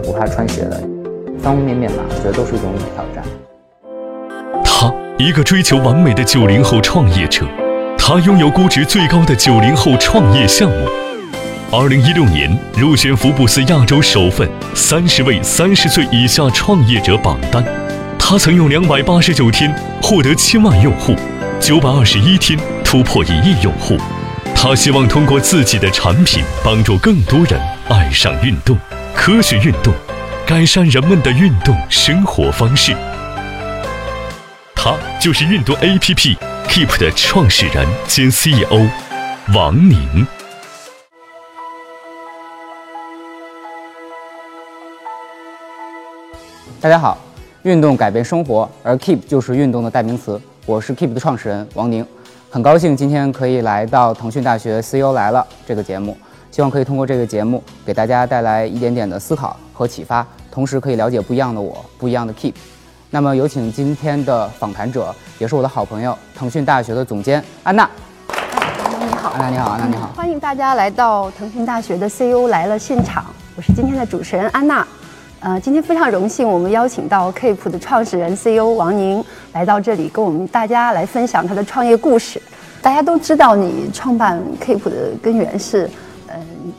不怕穿鞋的，方方面面吧，我觉得都是一种挑战。他，一个追求完美的九零后创业者，他拥有估值最高的九零后创业项目。二零一六年入选福布斯亚洲首份三十位三十岁以下创业者榜单。他曾用两百八十九天获得千万用户，九百二十一天突破一亿用户。他希望通过自己的产品，帮助更多人爱上运动、科学运动，改善人们的运动生活方式。他就是运动 APP Keep 的创始人兼 CEO 王宁。大家好，运动改变生活，而 Keep 就是运动的代名词。我是 Keep 的创始人王宁。很高兴今天可以来到腾讯大学 CEO 来了这个节目，希望可以通过这个节目给大家带来一点点的思考和启发，同时可以了解不一样的我，不一样的 Keep。那么有请今天的访谈者，也是我的好朋友，腾讯大学的总监安娜。你好，安娜你好，安娜你好，欢迎大家来到腾讯大学的 CEO 来了现场，我是今天的主持人安娜。呃，今天非常荣幸，我们邀请到 Keep 的创始人 CEO 王宁来到这里，跟我们大家来分享他的创业故事。大家都知道，你创办 Keep 的根源是，嗯，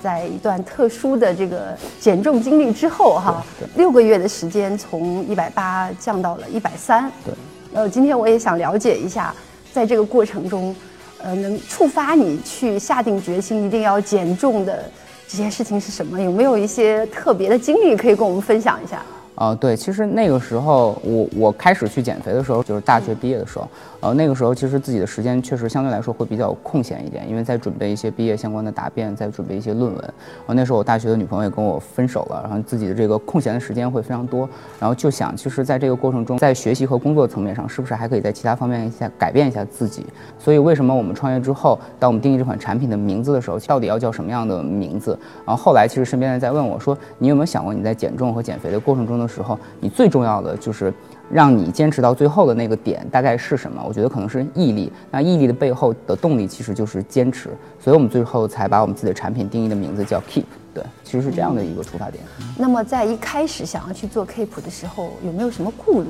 在一段特殊的这个减重经历之后，哈，六个月的时间从一百八降到了一百三。对。呃，今天我也想了解一下，在这个过程中，呃，能触发你去下定决心一定要减重的。这件事情是什么？有没有一些特别的经历可以跟我们分享一下？啊，对，其实那个时候我我开始去减肥的时候，就是大学毕业的时候，呃，那个时候其实自己的时间确实相对来说会比较空闲一点，因为在准备一些毕业相关的答辩，在准备一些论文。然后，那时候我大学的女朋友也跟我分手了，然后自己的这个空闲的时间会非常多，然后就想，其实在这个过程中，在学习和工作层面上，是不是还可以在其他方面一下改变一下自己？所以为什么我们创业之后，当我们定义这款产品的名字的时候，到底要叫什么样的名字？然后后来其实身边人在问我说，你有没有想过你在减重和减肥的过程中的时候，你最重要的就是让你坚持到最后的那个点大概是什么？我觉得可能是毅力。那毅力的背后的动力其实就是坚持，所以我们最后才把我们自己的产品定义的名字叫 Keep。对，其实是这样的一个出发点。那么在一开始想要去做 Keep 的时候，有没有什么顾虑？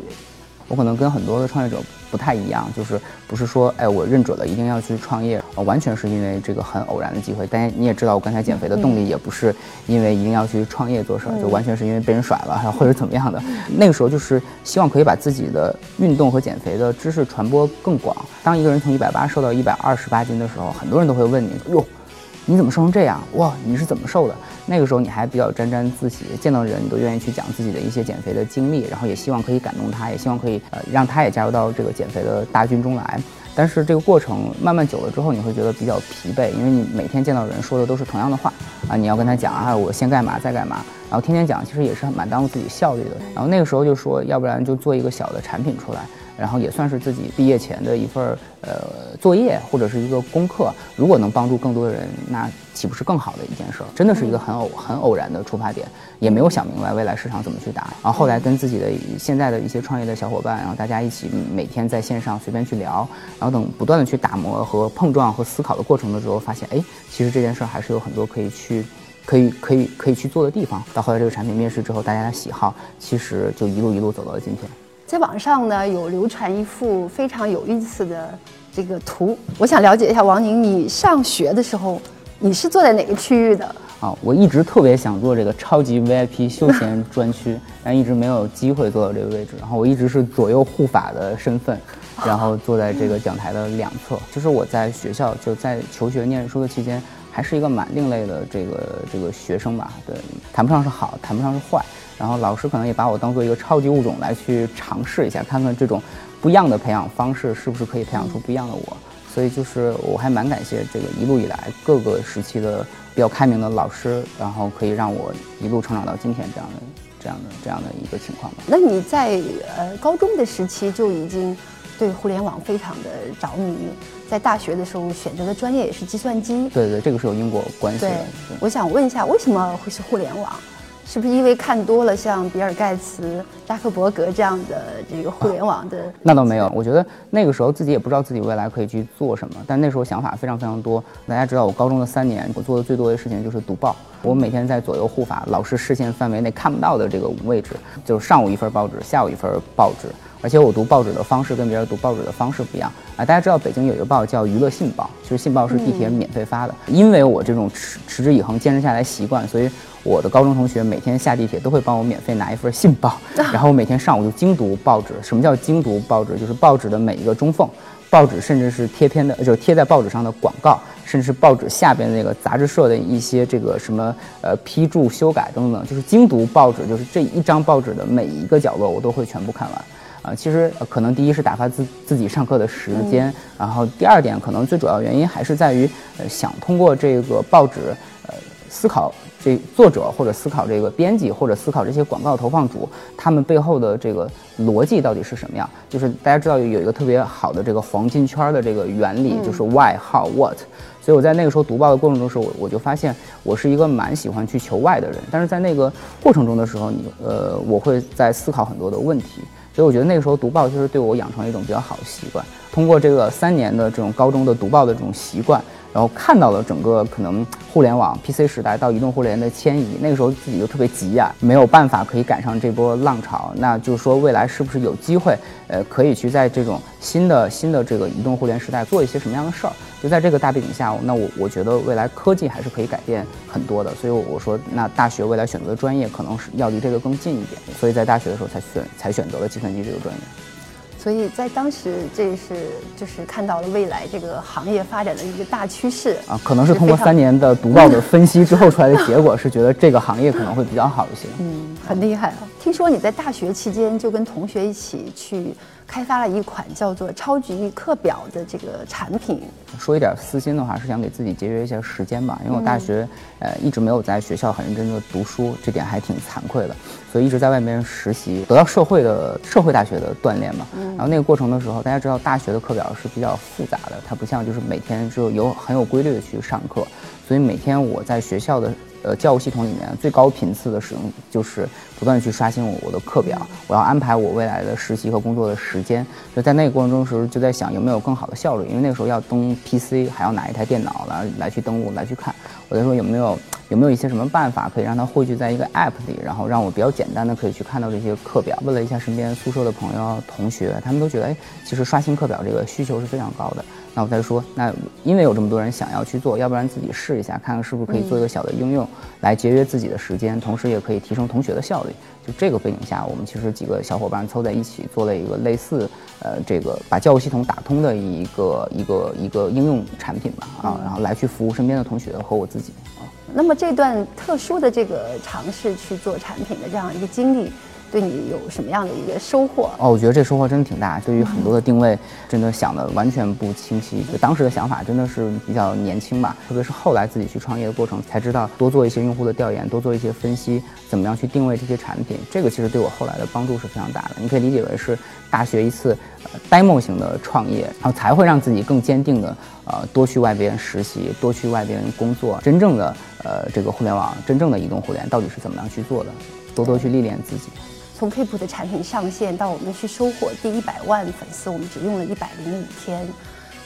我可能跟很多的创业者不太一样，就是不是说，哎，我认准了一定要去创业，完全是因为这个很偶然的机会。但你也知道，我刚才减肥的动力也不是因为一定要去创业做事儿，就完全是因为被人甩了，或者怎么样的。那个时候就是希望可以把自己的运动和减肥的知识传播更广。当一个人从一百八瘦到一百二十八斤的时候，很多人都会问你，哟。你怎么瘦成这样？哇，你是怎么瘦的？那个时候你还比较沾沾自喜，见到人你都愿意去讲自己的一些减肥的经历，然后也希望可以感动他，也希望可以呃让他也加入到这个减肥的大军中来。但是这个过程慢慢久了之后，你会觉得比较疲惫，因为你每天见到人说的都是同样的话啊，你要跟他讲啊，我先干嘛再干嘛，然后天天讲，其实也是蛮耽误自己效率的。然后那个时候就说，要不然就做一个小的产品出来。然后也算是自己毕业前的一份呃作业或者是一个功课，如果能帮助更多的人，那岂不是更好的一件事儿？真的是一个很偶很偶然的出发点，也没有想明白未来市场怎么去打。然后后来跟自己的现在的一些创业的小伙伴，然后大家一起每天在线上随便去聊，然后等不断的去打磨和碰撞和思考的过程的时候，发现哎，其实这件事儿还是有很多可以去可以可以可以去做的地方。到后来这个产品面世之后，大家的喜好其实就一路一路走到了今天。在网上呢，有流传一幅非常有意思的这个图，我想了解一下王宁，你上学的时候，你是坐在哪个区域的？啊，我一直特别想坐这个超级 VIP 休闲 专区，但一直没有机会坐到这个位置。然后我一直是左右护法的身份，然后坐在这个讲台的两侧。就是我在学校就在求学念书的期间，还是一个蛮另类的这个这个学生吧。对，谈不上是好，谈不上是坏。然后老师可能也把我当做一个超级物种来去尝试一下，看看这种不一样的培养方式是不是可以培养出不一样的我。所以就是我还蛮感谢这个一路以来各个时期的比较开明的老师，然后可以让我一路成长到今天这样的、这样的、这样的一个情况吧。那你在呃高中的时期就已经对互联网非常的着迷，在大学的时候选择的专业也是计算机。对对，这个是有因果关系的。我想问一下，为什么会是互联网？是不是因为看多了像比尔盖茨、扎克伯格这样的这个互联网的？那倒没有，我觉得那个时候自己也不知道自己未来可以去做什么，但那时候想法非常非常多。大家知道，我高中的三年，我做的最多的事情就是读报。我每天在左右护法，老师视线范围内看不到的这个位置，就是上午一份报纸，下午一份报纸。而且我读报纸的方式跟别人读报纸的方式不一样啊！大家知道北京有一个报叫《娱乐信报》，其实信报是地铁免费发的。因为我这种持持之以恒、坚持下来习惯，所以我的高中同学每天下地铁都会帮我免费拿一份信报，然后我每天上午就精读报纸。什么叫精读报纸？就是报纸的每一个中缝，报纸甚至是贴片的，就是贴在报纸上的广告，甚至是报纸下边那个杂志社的一些这个什么呃批注、修改等等，就是精读报纸，就是这一张报纸的每一个角落我都会全部看完。啊，其实可能第一是打发自自己上课的时间，然后第二点可能最主要原因还是在于，呃，想通过这个报纸，呃，思考这作者或者思考这个编辑或者思考这些广告投放主他们背后的这个逻辑到底是什么样。就是大家知道有一个特别好的这个黄金圈的这个原理，就是 why how what。所以我在那个时候读报的过程中时候，我我就发现我是一个蛮喜欢去求 why 的人。但是在那个过程中的时候，你呃，我会在思考很多的问题。所以我觉得那个时候读报就是对我养成了一种比较好的习惯。通过这个三年的这种高中的读报的这种习惯。然后看到了整个可能互联网 PC 时代到移动互联的迁移，那个时候自己就特别急呀，没有办法可以赶上这波浪潮。那就是说未来是不是有机会，呃，可以去在这种新的新的这个移动互联时代做一些什么样的事儿？就在这个大背景下，那我我觉得未来科技还是可以改变很多的。所以我说，那大学未来选择的专业可能是要离这个更近一点。所以在大学的时候才选才选择了计算机这个专业。所以在当时，这是就是看到了未来这个行业发展的一个大趋势啊，可能是通过三年的读报的分析之后出来的结果，是觉得这个行业可能会比较好一些。嗯，很厉害啊！听说你在大学期间就跟同学一起去。开发了一款叫做“超级课表”的这个产品。说一点私心的话，是想给自己节约一些时间吧。因为我大学呃一直没有在学校很认真的读书，这点还挺惭愧的，所以一直在外面实习，得到社会的社会大学的锻炼嘛。然后那个过程的时候，大家知道大学的课表是比较复杂的，它不像就是每天就有很有规律的去上课，所以每天我在学校的。呃，教务系统里面最高频次的使用就是不断的去刷新我我的课表，我要安排我未来的实习和工作的时间。就在那个过程中时候，就在想有没有更好的效率，因为那个时候要登 PC，还要拿一台电脑来来去登录来去看。我在说有没有有没有一些什么办法可以让它汇聚在一个 App 里，然后让我比较简单的可以去看到这些课表。问了一下身边宿舍的朋友同学，他们都觉得，哎，其实刷新课表这个需求是非常高的。那我再说，那因为有这么多人想要去做，要不然自己试一下，看看是不是可以做一个小的应用，来节约自己的时间，同时也可以提升同学的效率。就这个背景下，我们其实几个小伙伴凑在一起做了一个类似，呃，这个把教务系统打通的一个一个一个应用产品吧，啊，然后来去服务身边的同学和我自己啊。那么这段特殊的这个尝试去做产品的这样一个经历。对你有什么样的一个收获？哦，我觉得这收获真的挺大。对于很多的定位，真的想的完全不清晰。就当时的想法真的是比较年轻吧，特别是后来自己去创业的过程，才知道多做一些用户的调研，多做一些分析，怎么样去定位这些产品。这个其实对我后来的帮助是非常大的。你可以理解为是大学一次 demo 型的创业，然后才会让自己更坚定的呃多去外边实习，多去外边工作。真正的呃这个互联网，真正的移动互联到底是怎么样去做的？多多去历练自己。从 Keep 的产品上线到我们去收获第一百万粉丝，我们只用了一百零五天，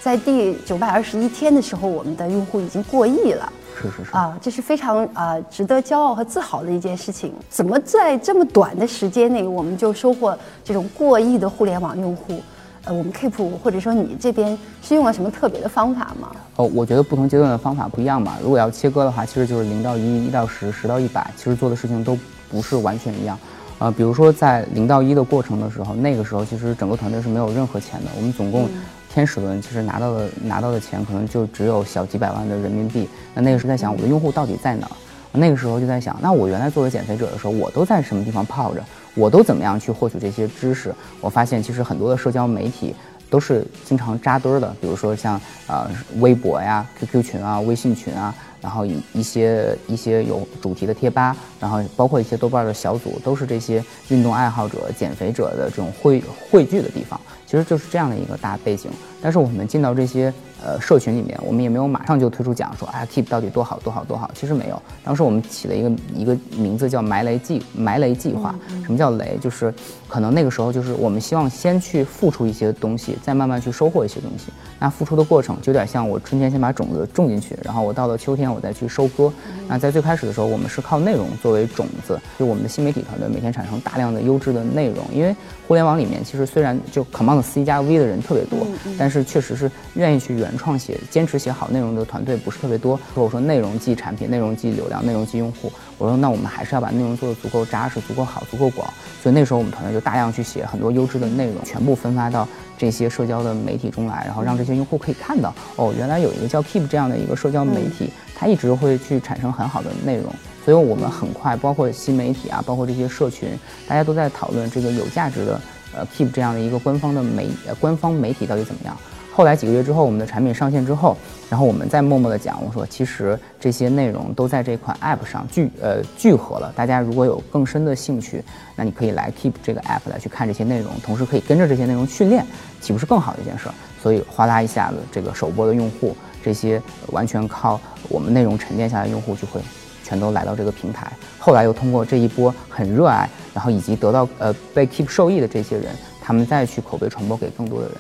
在第九百二十一天的时候，我们的用户已经过亿了。是是是啊，这是非常啊值得骄傲和自豪的一件事情。怎么在这么短的时间内，我们就收获这种过亿的互联网用户？呃，我们 Keep 或者说你这边是用了什么特别的方法吗？哦，我觉得不同阶段的方法不一样吧。如果要切割的话，其实就是零到一，一到十，十到一百，其实做的事情都不是完全一样。啊，比如说在零到一的过程的时候，那个时候其实整个团队是没有任何钱的。我们总共天使轮其实拿到的拿到的钱可能就只有小几百万的人民币。那那个时候在想我的用户到底在哪？那个时候就在想，那我原来作为减肥者的时候，我都在什么地方泡着？我都怎么样去获取这些知识？我发现其实很多的社交媒体。都是经常扎堆儿的，比如说像呃微博呀、QQ 群啊、微信群啊，然后一一些一些有主题的贴吧，然后包括一些豆瓣的小组，都是这些运动爱好者、减肥者的这种汇汇聚的地方。其实就是这样的一个大背景。但是我们进到这些呃社群里面，我们也没有马上就推出奖说，啊，Keep 到底多好多好多好。其实没有，当时我们起了一个一个名字叫埋雷计埋雷计划。什么叫雷？就是可能那个时候就是我们希望先去付出一些东西，再慢慢去收获一些东西。那付出的过程就有点像我春天先把种子种进去，然后我到了秋天我再去收割。那在最开始的时候，我们是靠内容作为种子，就我们的新媒体团队每天产生大量的优质的内容，因为互联网里面其实虽然就 Command C 加 V 的人特别多，但是确实是愿意去原创写、坚持写好内容的团队不是特别多。说我说内容即产品，内容即流量，内容即用户。我说那我们还是要把内容做得足够扎实、足够好、足够广。所以那时候我们团队就大量去写很多优质的内容，全部分发到这些社交的媒体中来，然后让这些用户可以看到哦，原来有一个叫 Keep 这样的一个社交媒体，它一直会去产生很好的内容。所以我们很快，包括新媒体啊，包括这些社群，大家都在讨论这个有价值的呃 Keep 这样的一个官方的媒呃官方媒体到底怎么样。后来几个月之后，我们的产品上线之后，然后我们再默默的讲，我说其实这些内容都在这款 App 上聚呃聚合了。大家如果有更深的兴趣，那你可以来 Keep 这个 App 来去看这些内容，同时可以跟着这些内容训练，岂不是更好的一件事儿？所以哗啦一下子，这个首播的用户，这些完全靠我们内容沉淀下来用户就会全都来到这个平台。后来又通过这一波很热爱，然后以及得到呃被 Keep 受益的这些人，他们再去口碑传播给更多的人。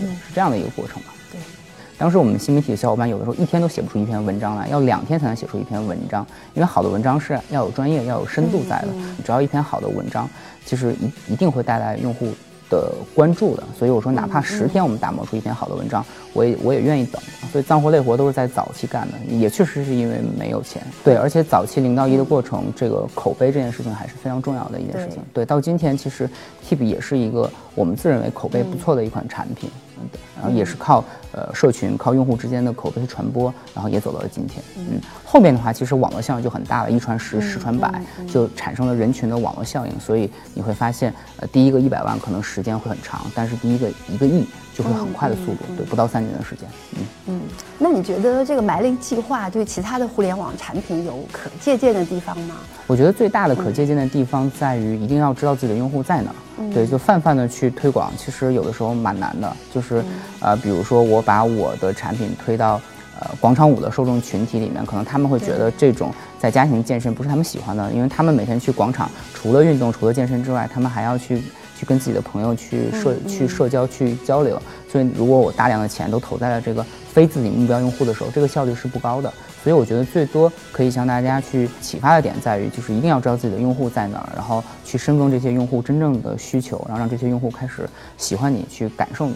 嗯，是这样的一个过程吧。对，当时我们新媒体的小伙伴有的时候一天都写不出一篇文章来，要两天才能写出一篇文章，因为好的文章是要有专业、要有深度在的。只要一篇好的文章，其实一一定会带来用户的关注的。所以我说，哪怕十天我们打磨出一篇好的文章，我也我也愿意等。所以脏活累活都是在早期干的，也确实是因为没有钱。对，而且早期零到一的过程，这个口碑这件事情还是非常重要的一件事情。对，到今天其实 Keep 也是一个我们自认为口碑不错的一款产品。然后也是靠呃社群、靠用户之间的口碑传播，然后也走到了今天。嗯，后面的话其实网络效应就很大了，一传十，十传百，就产生了人群的网络效应。所以你会发现，呃，第一个一百万可能时间会很长，但是第一个一个亿就会很快的速度，对，不到三年的时间。嗯嗯，那你觉得这个埋雷计划对其他的互联网产品有可借鉴的地方吗？我觉得最大的可借鉴的地方在于一定要知道自己的用户在哪。对，就泛泛的去推广，其实有的时候蛮难的。就是，呃，比如说我把我的产品推到呃广场舞的受众群体里面，可能他们会觉得这种在家庭健身不是他们喜欢的，因为他们每天去广场，除了运动，除了健身之外，他们还要去去跟自己的朋友去社去社交去交流。所以，如果我大量的钱都投在了这个非自己目标用户的时候，这个效率是不高的。所以我觉得最多可以向大家去启发的点在于，就是一定要知道自己的用户在哪儿，然后去深耕这些用户真正的需求，然后让这些用户开始喜欢你，去感受你。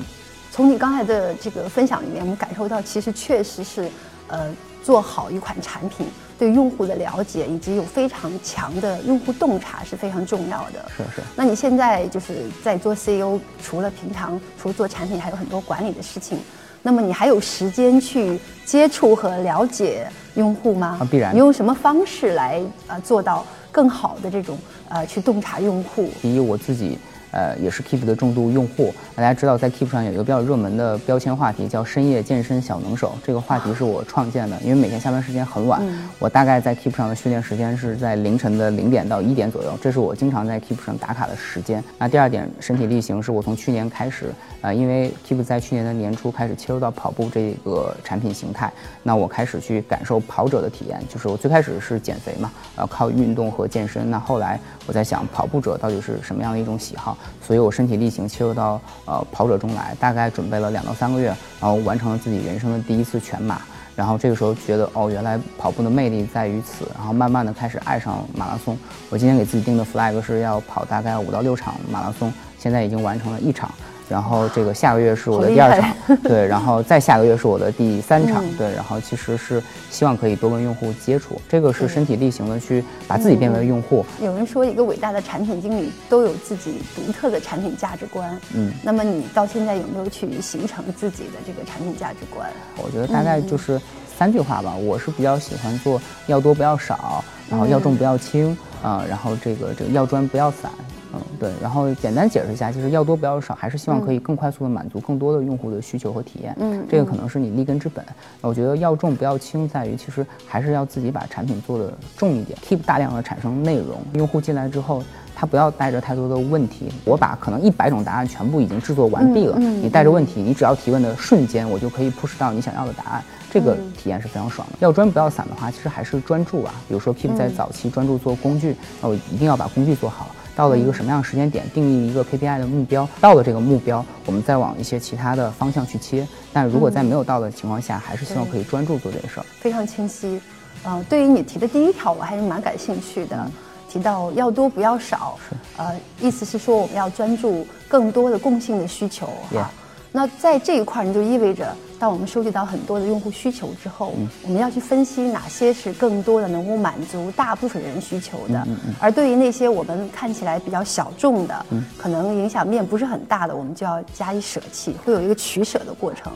从你刚才的这个分享里面，我们感受到其实确实是，呃，做好一款产品，对用户的了解以及有非常强的用户洞察是非常重要的。是是。那你现在就是在做 CEO，除了平常除了做产品，还有很多管理的事情。那么你还有时间去接触和了解用户吗？啊，必然。你用什么方式来呃做到更好的这种呃去洞察用户？第一，我自己。呃，也是 Keep 的重度用户。大家知道，在 Keep 上有一个比较热门的标签话题，叫“深夜健身小能手”。这个话题是我创建的，因为每天下班时间很晚，我大概在 Keep 上的训练时间是在凌晨的零点到一点左右，这是我经常在 Keep 上打卡的时间。那第二点，身体力行是我从去年开始，呃，因为 Keep 在去年的年初开始切入到跑步这个产品形态，那我开始去感受跑者的体验。就是我最开始是减肥嘛，呃，靠运动和健身。那后来我在想，跑步者到底是什么样的一种喜好？所以我身体力行切入到呃跑者中来，大概准备了两到三个月，然后完成了自己人生的第一次全马。然后这个时候觉得哦，原来跑步的魅力在于此。然后慢慢的开始爱上马拉松。我今天给自己定的 flag 是要跑大概五到六场马拉松，现在已经完成了一场。然后这个下个月是我的第二场，对，然后再下个月是我的第三场，对，然后其实是希望可以多跟用户接触，这个是身体力行的去把自己变为用户。有人说一个伟大的产品经理都有自己独特的产品价值观，嗯，那么你到现在有没有去形成自己的这个产品价值观？我觉得大概就是三句话吧，我是比较喜欢做要多不要少，然后要重不要轻，啊，然后这个这个要专不要散。嗯，对。然后简单解释一下，就是要多不要少，还是希望可以更快速的满足更多的用户的需求和体验。嗯这个可能是你立根之本。那我觉得要重不要轻，在于其实还是要自己把产品做的重一点，keep 大量的产生内容。用户进来之后，他不要带着太多的问题。我把可能一百种答案全部已经制作完毕了，嗯嗯你带着问题，你只要提问的瞬间，我就可以 push 到你想要的答案。这个嗯体验是非常爽的。要专不要散的话，其实还是专注啊。比如说 Keep 在早期专注做工具，那我一定要把工具做好。到了一个什么样的时间点，定义一个 KPI 的目标，到了这个目标，我们再往一些其他的方向去切。但如果在没有到的情况下，还是希望可以专注做这个事儿。非常清晰。呃，对于你提的第一条，我还是蛮感兴趣的。提到要多不要少，呃，意思是说我们要专注更多的共性的需求哈。那在这一块儿你，就意味着当我们收集到很多的用户需求之后，我们要去分析哪些是更多的能够满足大部分人需求的，而对于那些我们看起来比较小众的，可能影响面不是很大的，我们就要加以舍弃，会有一个取舍的过程。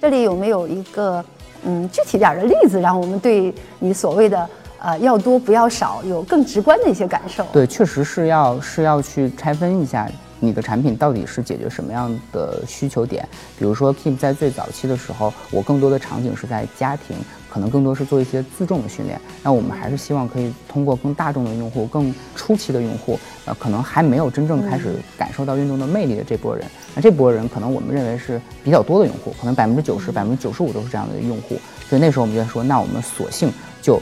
这里有没有一个嗯具体点的例子，让我们对你所谓的呃要多不要少有更直观的一些感受？对，确实是要是要去拆分一下你的产品到底是解决什么样的需求点。比如说 Keep 在最早期的时候，我更多的场景是在家庭，可能更多是做一些自重的训练。那我们还是希望可以通过更大众的用户、更初期的用户，呃，可能还没有真正开始感受到运动的魅力的这波人，那这波人可能我们认为是比较多的用户，可能百分之九十、百分之九十五都是这样的用户。所以那时候我们就说，那我们索性就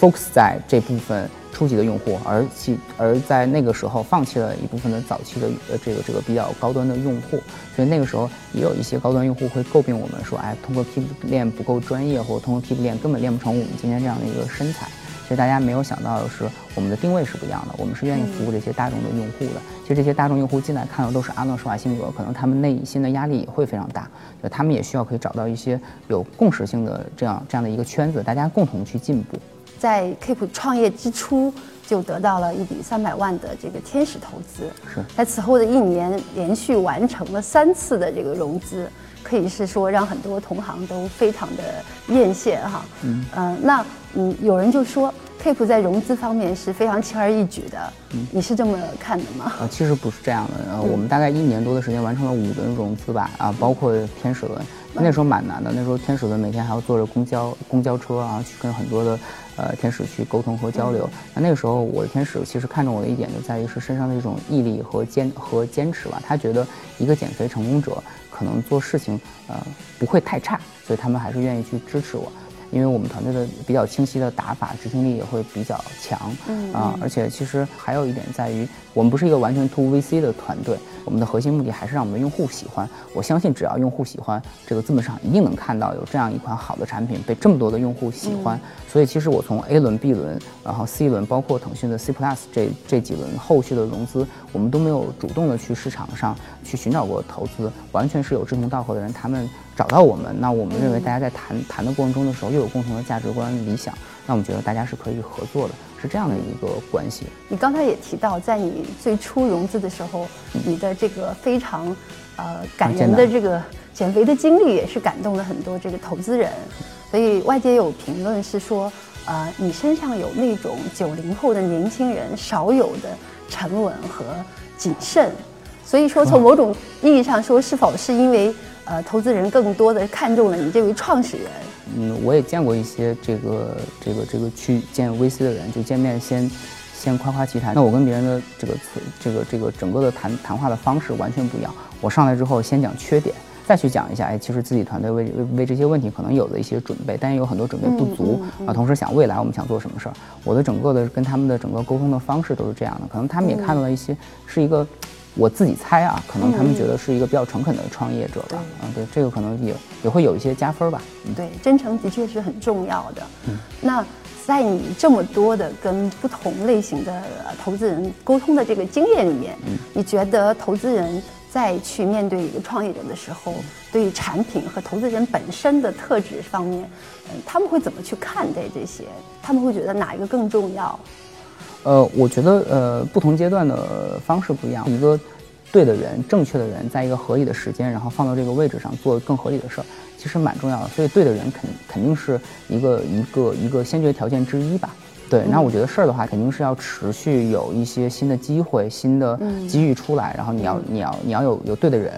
focus 在这部分初级的用户，而其而在那个时候放弃了一部分的早期的呃这个这个比较高端的用户，所以那个时候也有一些高端用户会诟病我们说，哎，通过 Keep 练不够专业，或者通过 Keep 练根本练不成我们今天这样的一个身材。其实大家没有想到的是，我们的定位是不一样的，我们是愿意服务这些大众的用户的。其实这些大众用户进来看到都是阿诺施瓦辛格，可能他们内心的压力也会非常大，就他们也需要可以找到一些有共识性的这样这样的一个圈子，大家共同去进步。在 Keep 创业之初就得到了一笔三百万的这个天使投资，是。在此后的一年连续完成了三次的这个融资，可以是说让很多同行都非常的艳羡哈。嗯，呃，那嗯，有人就说 Keep 在融资方面是非常轻而易举的，你是这么看的吗？啊，其实不是这样的，呃，我们大概一年多的时间完成了五轮融资吧，啊，包括天使轮，那时候蛮难的，那时候天使们每天还要坐着公交公交车啊，去跟很多的呃天使去沟通和交流。那那个时候我的天使其实看中我的一点就在于是身上的一种毅力和坚和坚持吧，他觉得一个减肥成功者可能做事情呃不会太差，所以他们还是愿意去支持我。因为我们团队的比较清晰的打法，执行力也会比较强，嗯啊，而且其实还有一点在于，我们不是一个完全 to VC 的团队，我们的核心目的还是让我们的用户喜欢。我相信只要用户喜欢，这个资本市场一定能看到有这样一款好的产品被这么多的用户喜欢。所以其实我从 A 轮、B 轮，然后 C 轮，包括腾讯的 C Plus 这这几轮后续的融资，我们都没有主动的去市场上去寻找过投资，完全是有志同道合的人，他们找到我们，那我们认为大家在谈谈的过程中的时候，又有共同的价值观、理想，那我们觉得大家是可以合作的，是这样的一个关系。你刚才也提到，在你最初融资的时候，你的这个非常呃感人的这个减肥的经历，也是感动了很多这个投资人。所以外界有评论是说，呃，你身上有那种九零后的年轻人少有的沉稳和谨慎。所以说，从某种意义上说，是否是因为呃投资人更多的看中了你这位创始人？嗯，我也见过一些这个这个这个去见 VC 的人，就见面先先夸夸其谈。那我跟别人的这个这个这个整个的谈谈话的方式完全不一样。我上来之后先讲缺点，再去讲一下，哎，其实自己团队为为为这些问题可能有了一些准备，但也有很多准备不足啊。同时想未来我们想做什么事儿，我的整个的跟他们的整个沟通的方式都是这样的。可能他们也看到了一些是一个。我自己猜啊，可能他们觉得是一个比较诚恳的创业者吧。嗯，对，这个可能也也会有一些加分吧。嗯，对，真诚的确是很重要的。嗯，那在你这么多的跟不同类型的投资人沟通的这个经验里面，嗯，你觉得投资人在去面对一个创业者的时候，对于产品和投资人本身的特质方面，嗯，他们会怎么去看待这些？他们会觉得哪一个更重要？呃，我觉得呃，不同阶段的方式不一样。一个对的人、正确的人，在一个合理的时间，然后放到这个位置上做更合理的事儿，其实蛮重要的。所以，对的人肯肯定是一个一个一个先决条件之一吧。对，那我觉得事儿的话，肯定是要持续有一些新的机会、新的机遇出来，然后你要你要你要有有对的人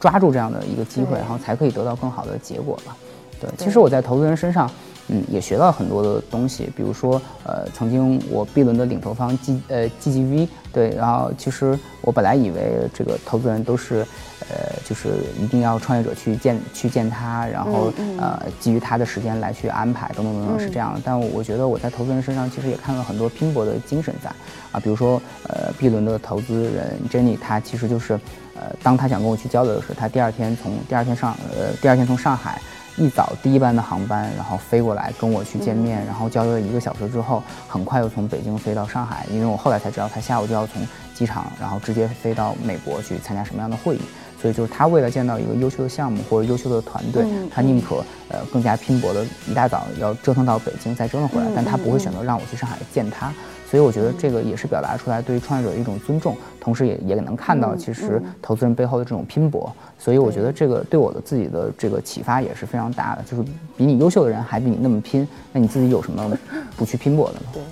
抓住这样的一个机会，然后才可以得到更好的结果吧。对，其实我在投资人身上。嗯，也学到很多的东西，比如说，呃，曾经我 B 轮的领投方 G 呃 GGV，对，然后其实我本来以为这个投资人都是，呃，就是一定要创业者去见去见他，然后呃基于他的时间来去安排等等等等是这样的。但我觉得我在投资人身上其实也看到很多拼搏的精神在，啊，比如说呃 B 轮的投资人 Jenny，他其实就是，呃，当他想跟我去交流的时候，他第二天从第二天上呃第二天从上海。一早第一班的航班，然后飞过来跟我去见面，然后交流了一个小时之后，很快又从北京飞到上海，因为我后来才知道他下午就要从机场，然后直接飞到美国去参加什么样的会议，所以就是他为了见到一个优秀的项目或者优秀的团队，他宁可呃更加拼搏的一大早要折腾到北京再折腾回来，但他不会选择让我去上海见他。所以我觉得这个也是表达出来对于创业者的一种尊重，同时也也能看到其实投资人背后的这种拼搏。所以我觉得这个对我的自己的这个启发也是非常大的，就是比你优秀的人还比你那么拼，那你自己有什么不去拼搏的呢？对。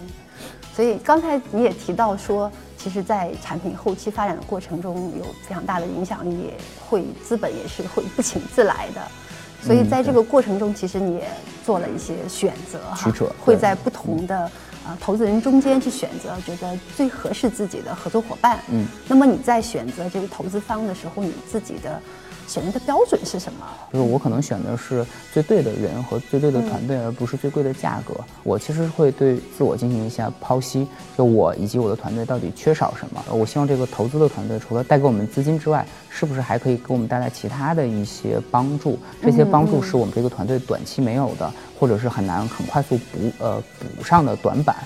所以刚才你也提到说，其实，在产品后期发展的过程中，有非常大的影响力，也会资本也是会不请自来的。所以在这个过程中，其实你也做了一些选择哈，会在不同的。啊，投资人中间去选择觉得最合适自己的合作伙伴。嗯，那么你在选择这个投资方的时候，你自己的选择的标准是什么？就是我可能选的是最对的人和最对的团队，而不是最贵的价格。我其实会对自我进行一下剖析，就我以及我的团队到底缺少什么。我希望这个投资的团队除了带给我们资金之外，是不是还可以给我们带来其他的一些帮助？这些帮助是我们这个团队短期没有的。或者是很难很快速补呃补上的短板，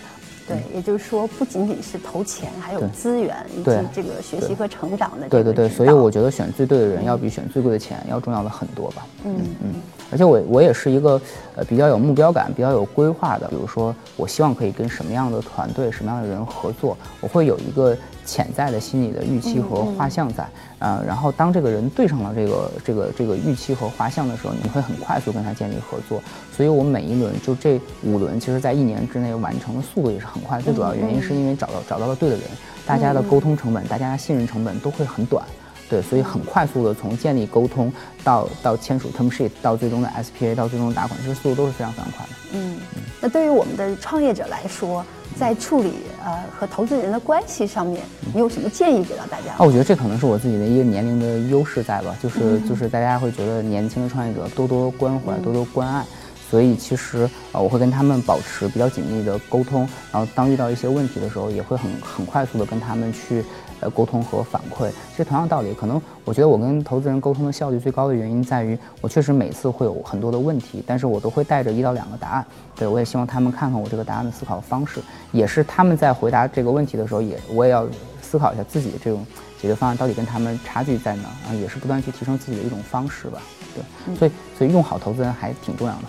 对，也就是说不仅仅是投钱，还有资源以及这个学习和成长的。对对对，所以我觉得选最对的人要比选最贵的钱要重要的很多吧。嗯。嗯，而且我我也是一个呃比较有目标感、比较有规划的，比如说我希望可以跟什么样的团队、什么样的人合作，我会有一个。潜在的心理的预期和画像在，呃，然后当这个人对上了这个这个这个预期和画像的时候，你会很快速跟他建立合作。所以我每一轮就这五轮，其实在一年之内完成的速度也是很快。最主要原因是因为找到找到了对的人，大家的沟通成本、大家的信任成本都会很短，对，所以很快速的从建立沟通到到签署 term sheet 到最终的 SPA 到最终的打款，这个速度都是非常非常快的。嗯，那对于我们的创业者来说。在处理呃和投资人的关系上面，你有什么建议给到大家？啊，我觉得这可能是我自己的一个年龄的优势在吧，就是就是大家会觉得年轻的创业者多多关怀，多多关爱，所以其实呃我会跟他们保持比较紧密的沟通，然后当遇到一些问题的时候，也会很很快速的跟他们去。呃，沟通和反馈，其实同样道理，可能我觉得我跟投资人沟通的效率最高的原因在于，我确实每次会有很多的问题，但是我都会带着一到两个答案。对我也希望他们看看我这个答案的思考方式，也是他们在回答这个问题的时候，也我也要思考一下自己的这种解决方案到底跟他们差距在哪啊，也是不断去提升自己的一种方式吧。对，所以所以用好投资人还挺重要的。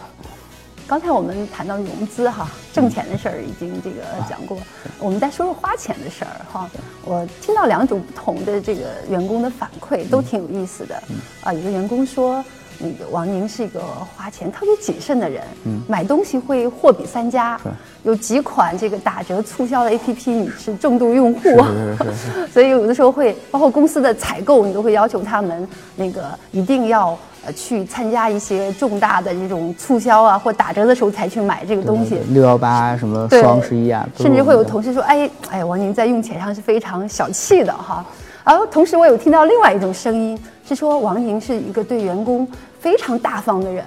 刚才我们谈到融资哈，挣钱的事儿已经这个讲过，我们再说说花钱的事儿哈。我听到两种不同的这个员工的反馈，都挺有意思的。啊，有个员工说，那个王宁是一个花钱特别谨慎的人，买东西会货比三家，有几款这个打折促销的 APP 你是重度用户，所以有的时候会包括公司的采购，你都会要求他们那个一定要。呃，去参加一些重大的这种促销啊，或打折的时候才去买这个东西。六幺八什么双十一啊，甚至会有同事说：“哎，哎，王宁在用钱上是非常小气的哈。”而同时，我有听到另外一种声音，是说王宁是一个对员工非常大方的人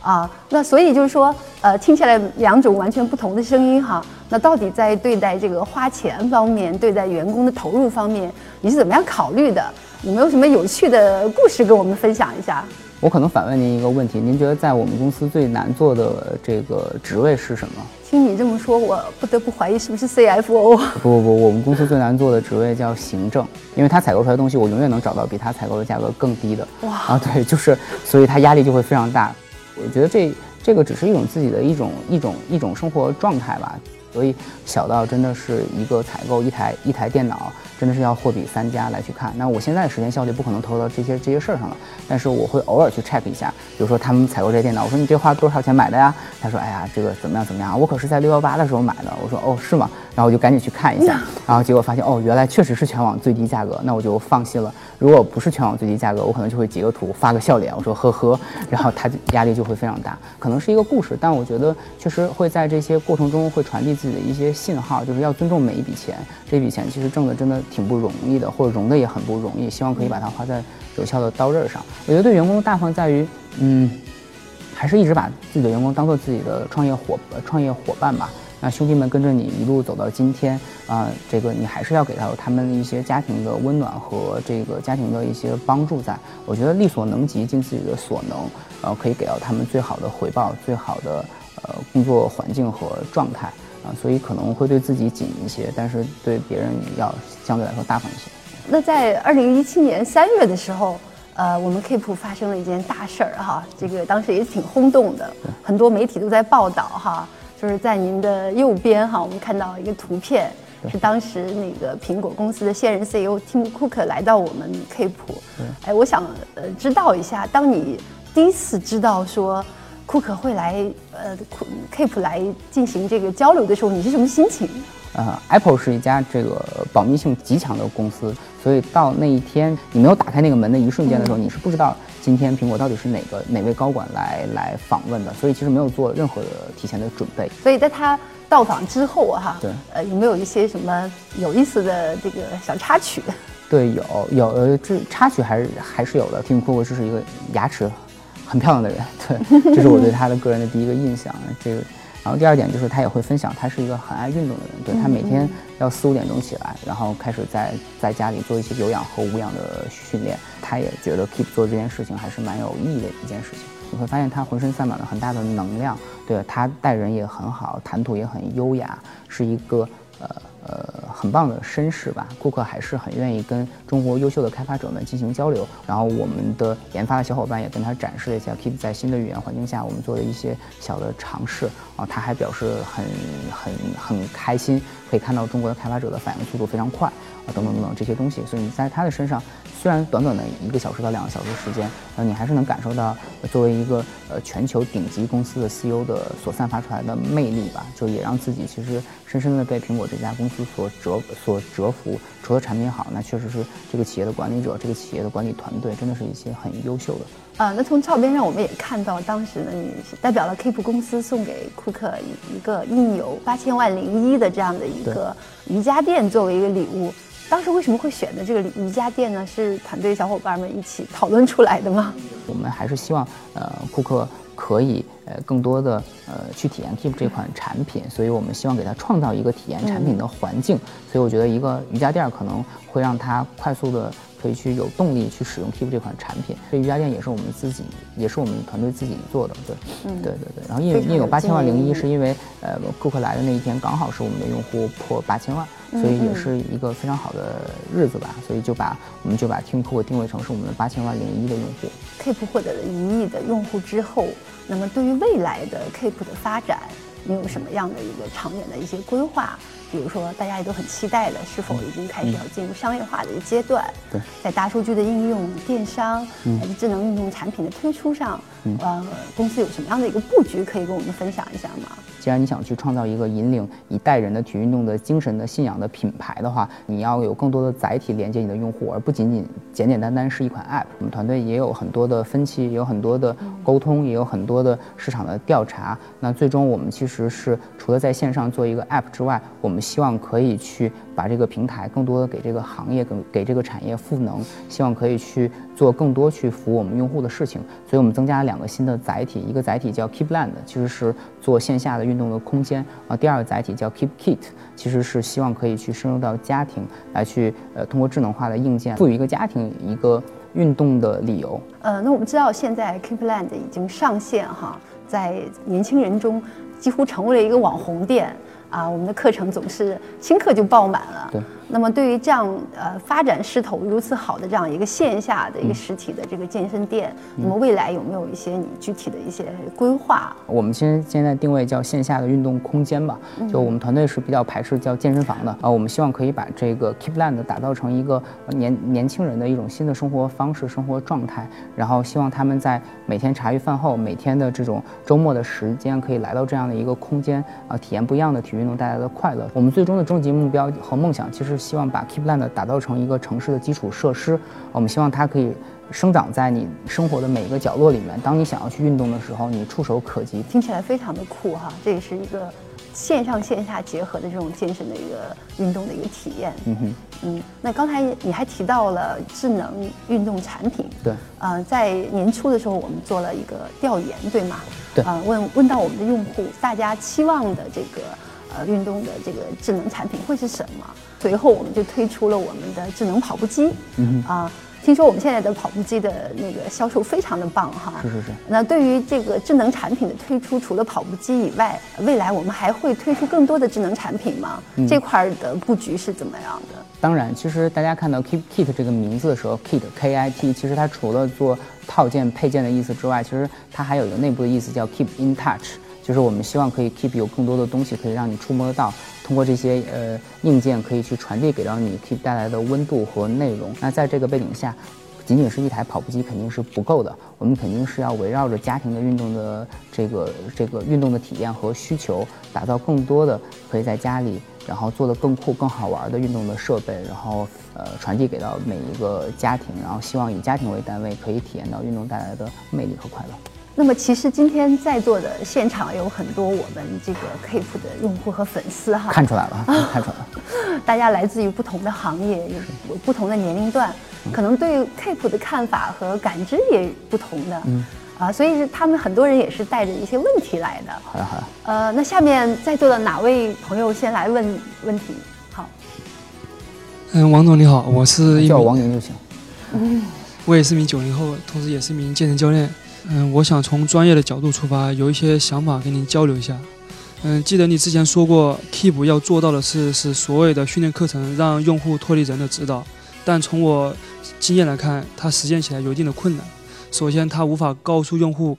啊。那所以就是说，呃，听起来两种完全不同的声音哈。那到底在对待这个花钱方面，对待员工的投入方面，你是怎么样考虑的？有没有什么有趣的故事跟我们分享一下？我可能反问您一个问题：您觉得在我们公司最难做的这个职位是什么？听你这么说，我不得不怀疑是不是 CFO？不不不，我们公司最难做的职位叫行政，因为他采购出来的东西，我永远能找到比他采购的价格更低的。哇啊，对，就是，所以他压力就会非常大。我觉得这这个只是一种自己的一种一种一种生活状态吧。所以小到真的是一个采购一台一台电脑，真的是要货比三家来去看。那我现在时间效率不可能投到这些这些事儿上了，但是我会偶尔去 check 一下，比如说他们采购这些电脑，我说你这花多少钱买的呀？他说哎呀这个怎么样怎么样？我可是在六幺八的时候买的。我说哦是吗？然后我就赶紧去看一下，然后结果发现哦原来确实是全网最低价格，那我就放心了。如果不是全网最低价格，我可能就会截个图发个笑脸，我说呵呵，然后他压力就会非常大。可能是一个故事，但我觉得确实会在这些过程中会传递自己的一些信号，就是要尊重每一笔钱。这笔钱其实挣的真的挺不容易的，或者融的也很不容易。希望可以把它花在有效的刀刃上。我觉得对员工的大方在于，嗯，还是一直把自己的员工当做自己的创业伙创业伙伴吧。那兄弟们跟着你一路走到今天啊，这个你还是要给到他们一些家庭的温暖和这个家庭的一些帮助，在我觉得力所能及，尽自己的所能，呃，可以给到他们最好的回报，最好的呃工作环境和状态啊，所以可能会对自己紧一些，但是对别人要相对来说大方一些。那在二零一七年三月的时候，呃，我们 Keep 发生了一件大事儿哈，这个当时也挺轰动的，很多媒体都在报道哈。就是在您的右边哈，我们看到一个图片，是当时那个苹果公司的现任 CEO Tim Cook 来到我们 Keep。哎，我想呃知道一下，当你第一次知道说库克会来呃 Keep 来进行这个交流的时候，你是什么心情？呃，Apple 是一家这个保密性极强的公司，所以到那一天你没有打开那个门的一瞬间的时候，你是不知道。今天苹果到底是哪个哪位高管来来访问的？所以其实没有做任何的提前的准备。所以在他到访之后哈，对，呃，有没有一些什么有意思的这个小插曲？对，有有呃，这插曲还是还是有的。Tim Cook 是一个牙齿很漂亮的人，对，这是我对他的个人的第一个印象。这个。然后第二点就是他也会分享，他是一个很爱运动的人，对他每天要四五点钟起来，然后开始在在家里做一些有氧和无氧的训练。他也觉得 Keep 做这件事情还是蛮有意义的一件事情。你会发现他浑身散满了很大的能量，对他待人也很好，谈吐也很优雅，是一个呃。呃，很棒的绅士吧？顾客还是很愿意跟中国优秀的开发者们进行交流。然后我们的研发的小伙伴也跟他展示了一下 Keep 在新的语言环境下我们做的一些小的尝试。啊，他还表示很很很开心，可以看到中国的开发者的反应速度非常快啊，等等等等这些东西。所以你在他的身上，虽然短短的一个小时到两个小时时间，呃，你还是能感受到作为一个呃全球顶级公司的 CEO 的所散发出来的魅力吧。就也让自己其实深深的被苹果这家公司。所折所折服，除了产品好，那确实是这个企业的管理者，这个企业的管理团队，真的是一些很优秀的。啊，那从照片上我们也看到，当时呢，你代表了 Keep 公司送给库克一一个印有八千万零一的这样的一个瑜伽垫作为一个礼物。当时为什么会选择这个瑜伽垫呢？是团队小伙伴们一起讨论出来的吗？我们还是希望，呃，库克。可以呃更多的呃去体验 Keep 这款产品，所以我们希望给他创造一个体验产品的环境。所以我觉得一个瑜伽垫可能会让他快速的可以去有动力去使用 Keep 这款产品。这瑜伽垫也是我们自己，也是我们团队自己做的。对，嗯，对对对。然后因为因为有八千万零一，是因为呃顾客来的那一天刚好是我们的用户破八千万，所以也是一个非常好的日子吧。所以就把我们就把 Cook 定位成是我们的八千万零一的用户。Keep 获得了一亿的用户之后，那么对于未来的 Keep 的发展，你有什么样的一个长远的一些规划？比如说，大家也都很期待的，是否已经开始要进入商业化的一个阶段？对，在大数据的应用、电商还是智能运动产品的推出上，呃，公司有什么样的一个布局可以跟我们分享一下吗？既然你想去创造一个引领一代人的体育运动的精神的信仰的品牌的话，你要有更多的载体连接你的用户，而不仅仅简简单单是一款 App。我们团队也有很多的分歧，也有很多的沟通，也有很多的市场的调查。那最终我们其实是除了在线上做一个 App 之外，我们希望可以去把这个平台更多的给这个行业、给给这个产业赋能，希望可以去做更多去服务我们用户的事情。所以我们增加了两个新的载体，一个载体叫 Keepland，其实是做线下的运动的空间啊。第二个载体叫 Keep Kit，其实是希望可以去深入到家庭来去呃通过智能化的硬件赋予一个家庭一个运动的理由。呃，那我们知道现在 Keepland 已经上线哈，在年轻人中几乎成为了一个网红店。啊，我们的课程总是新课就爆满了。对，那么对于这样呃发展势头如此好的这样一个线下的一个实体的这个健身店，那么未来有没有一些你具体的一些规划？我们现现在定位叫线下的运动空间吧，就我们团队是比较排斥叫健身房的啊，我们希望可以把这个 Keepland 打造成一个年年轻人的一种新的生活方式、生活状态，然后希望他们在每天茶余饭后、每天的这种周末的时间，可以来到这样的一个空间啊，体验不一样的体育运动带来的快乐。我们最终的终极目标和梦想，其实希望把 Keepland 打造成一个城市的基础设施。我们希望它可以生长在你生活的每一个角落里面。当你想要去运动的时候，你触手可及。听起来非常的酷哈，这也是一个线上线下结合的这种健身的一个运动的一个体验。嗯哼，嗯，那刚才你还提到了智能运动产品，对，呃，在年初的时候我们做了一个调研，对吗？对呃，问问到我们的用户，大家期望的这个呃运动的这个智能产品会是什么？随后我们就推出了我们的智能跑步机，嗯啊。听说我们现在的跑步机的那个销售非常的棒哈，是是是。那对于这个智能产品的推出，除了跑步机以外，未来我们还会推出更多的智能产品吗？这块儿的布局是怎么样的？当然，其实大家看到 Keep Kit 这个名字的时候，Kit K I T，其实它除了做套件配件的意思之外，其实它还有一个内部的意思叫 Keep in Touch，就是我们希望可以 Keep 有更多的东西可以让你触摸得到，通过这些呃硬件可以去传递给到你 Keep 带来的温度和内容。那在这个背景下，仅仅是一台跑步机肯定是不够的，我们肯定是要围绕着家庭的运动的这个这个运动的体验和需求，打造更多的可以在家里，然后做的更酷、更好玩的运动的设备，然后呃传递给到每一个家庭，然后希望以家庭为单位，可以体验到运动带来的魅力和快乐。那么其实今天在座的现场有很多我们这个 Keep 的用户和粉丝哈，看出来了，看出来了，大家来自于不同的行业，有不同的年龄段，可能对 Keep 的看法和感知也不同的，嗯，啊，所以他们很多人也是带着一些问题来的。好呀好呀。呃，那下面在座的哪位朋友先来问问题？好，嗯，王总你好，我是一叫王宁就行。我也是名九零后，同时也是一名健身教练。嗯，我想从专业的角度出发，有一些想法跟您交流一下。嗯，记得你之前说过，Keep 要做到的是使所有的训练课程让用户脱离人的指导，但从我经验来看，它实践起来有一定的困难。首先，它无法告诉用户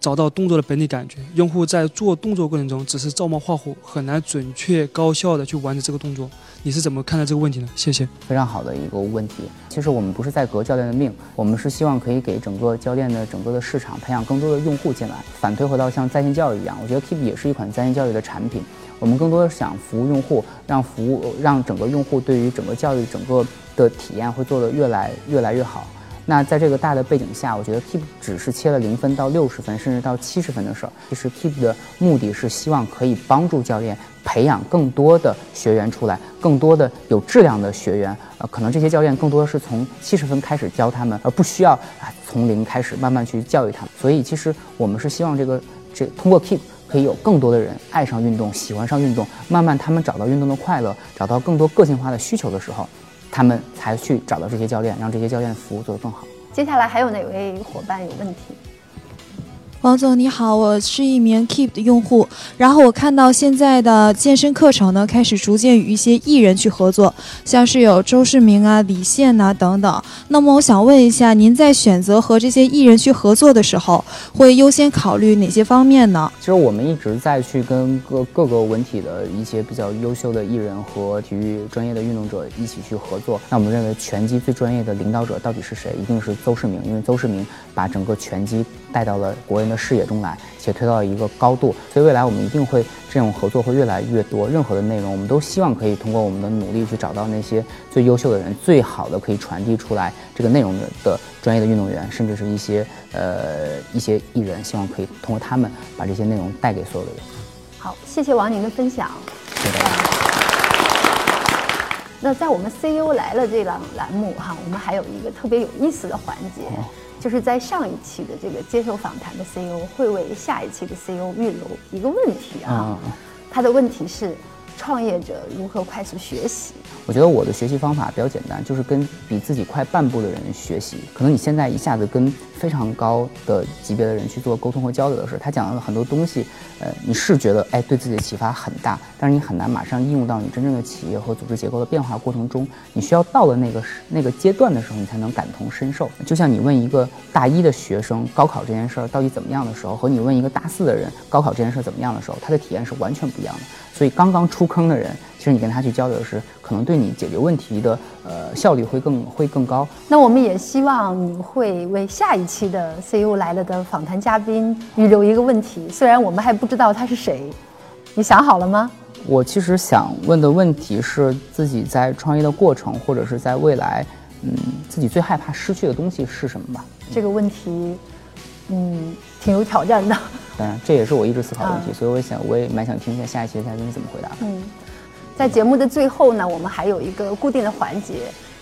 找到动作的本体感觉，用户在做动作过程中只是照猫画虎，很难准确高效的去完成这个动作。你是怎么看待这个问题呢？谢谢。非常好的一个问题。其实我们不是在革教练的命，我们是希望可以给整个教练的整个的市场培养更多的用户进来。反推回到像在线教育一样，我觉得 Keep 也是一款在线教育的产品。我们更多的想服务用户，让服务让整个用户对于整个教育整个的体验会做得越来越来越好。那在这个大的背景下，我觉得 Keep 只是切了零分到六十分，甚至到七十分的事儿。其实 Keep 的目的是希望可以帮助教练培养更多的学员出来，更多的有质量的学员。呃，可能这些教练更多的是从七十分开始教他们，而不需要啊从零开始慢慢去教育他们。所以其实我们是希望这个这通过 Keep 可以有更多的人爱上运动，喜欢上运动，慢慢他们找到运动的快乐，找到更多个性化的需求的时候，他们才去找到这些教练，让这些教练服务做得更好。接下来还有哪位伙伴有问题？王总你好，我是一名 Keep 的用户，然后我看到现在的健身课程呢，开始逐渐与一些艺人去合作，像是有周世明啊、李现呐、等等。那么我想问一下，您在选择和这些艺人去合作的时候，会优先考虑哪些方面呢？其实我们一直在去跟各各个文体的一些比较优秀的艺人和体育专业的运动者一起去合作。那我们认为拳击最专业的领导者到底是谁？一定是邹市明，因为邹市明把整个拳击带到了国人的视野中来，且推到一个高度。所以未来我们一定会这种合作会越来越多。任何的内容，我们都希望可以通过我们的努力去找到那些最优秀的人，最好的可以传递出来这个内容的的专业的运动员，甚至是一些呃一些艺人，希望可以通过他们把这些内容带给所有的人。好，谢谢王宁的分享。谢谢大家。那在我们 CEO 来了这档栏目哈，我们还有一个特别有意思的环节，就是在上一期的这个接受访谈的 CEO 会为下一期的 CEO 预留一个问题啊。嗯他的问题是，创业者如何快速学习？我觉得我的学习方法比较简单，就是跟比自己快半步的人学习。可能你现在一下子跟非常高的级别的人去做沟通和交流的时候，他讲了很多东西，呃，你是觉得哎对自己的启发很大，但是你很难马上应用到你真正的企业和组织结构的变化过程中。你需要到了那个那个阶段的时候，你才能感同身受。就像你问一个大一的学生高考这件事儿到底怎么样的时候，和你问一个大四的人高考这件事儿怎么样的时候，他的体验是完全不一样的。所以刚刚出坑的人，其实你跟他去交流时，可能对你解决问题的呃效率会更会更高。那我们也希望你会为下一期的 CEO 来了的访谈嘉宾预留一个问题，虽然我们还不知道他是谁，你想好了吗？我其实想问的问题是自己在创业的过程，或者是在未来，嗯，自己最害怕失去的东西是什么吧？这个问题，嗯，挺有挑战的。当然，这也是我一直思考的问题，所以我想，我也蛮想听一下下一期的嘉宾怎么回答。嗯，在节目的最后呢，我们还有一个固定的环节，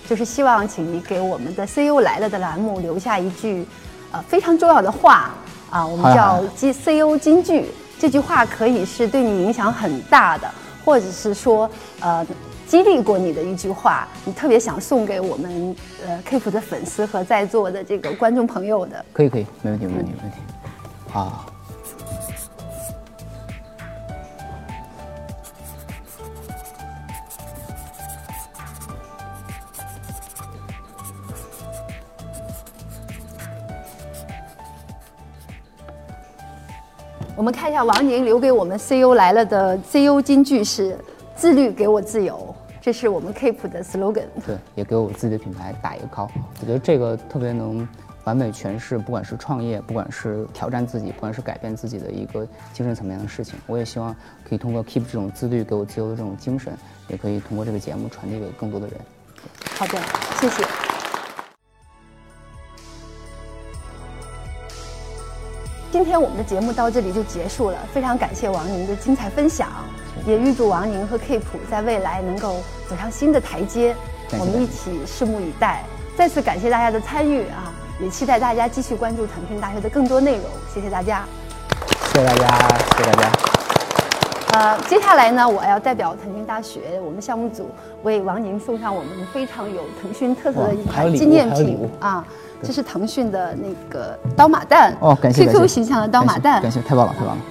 就是希望请你给我们的 CEO 来了的栏目留下一句，呃，非常重要的话啊，我们叫 G CEO 金句。这句话可以是对你影响很大的，或者是说，呃，激励过你的一句话，你特别想送给我们呃 Keep 的粉丝和在座的这个观众朋友的。可以，可以，没问题，没问题，没问题。好。我们看一下王宁留给我们 CEO 来了的 CEO 金句是“自律给我自由”，这是我们 Keep 的 slogan。对，也给我自己的品牌打一个 call。我觉得这个特别能完美诠释，不管是创业，不管是挑战自己，不管是改变自己的一个精神层面的事情。我也希望可以通过 Keep 这种自律给我自由的这种精神，也可以通过这个节目传递给更多的人。好的，谢谢。今天我们的节目到这里就结束了，非常感谢王宁的精彩分享，也预祝王宁和 Keep 在未来能够走上新的台阶，我们一起拭目以待。再次感谢大家的参与啊，也期待大家继续关注腾讯大学的更多内容。谢谢大家，谢谢大家，谢谢大家。呃，接下来呢，我要代表腾讯大学我们项目组为王宁送上我们非常有腾讯特色的一款纪念品啊。这是腾讯的那个刀马旦哦，感谢，QQ 形象的刀马旦，感谢，太棒了，太棒了。